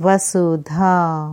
वसुधा।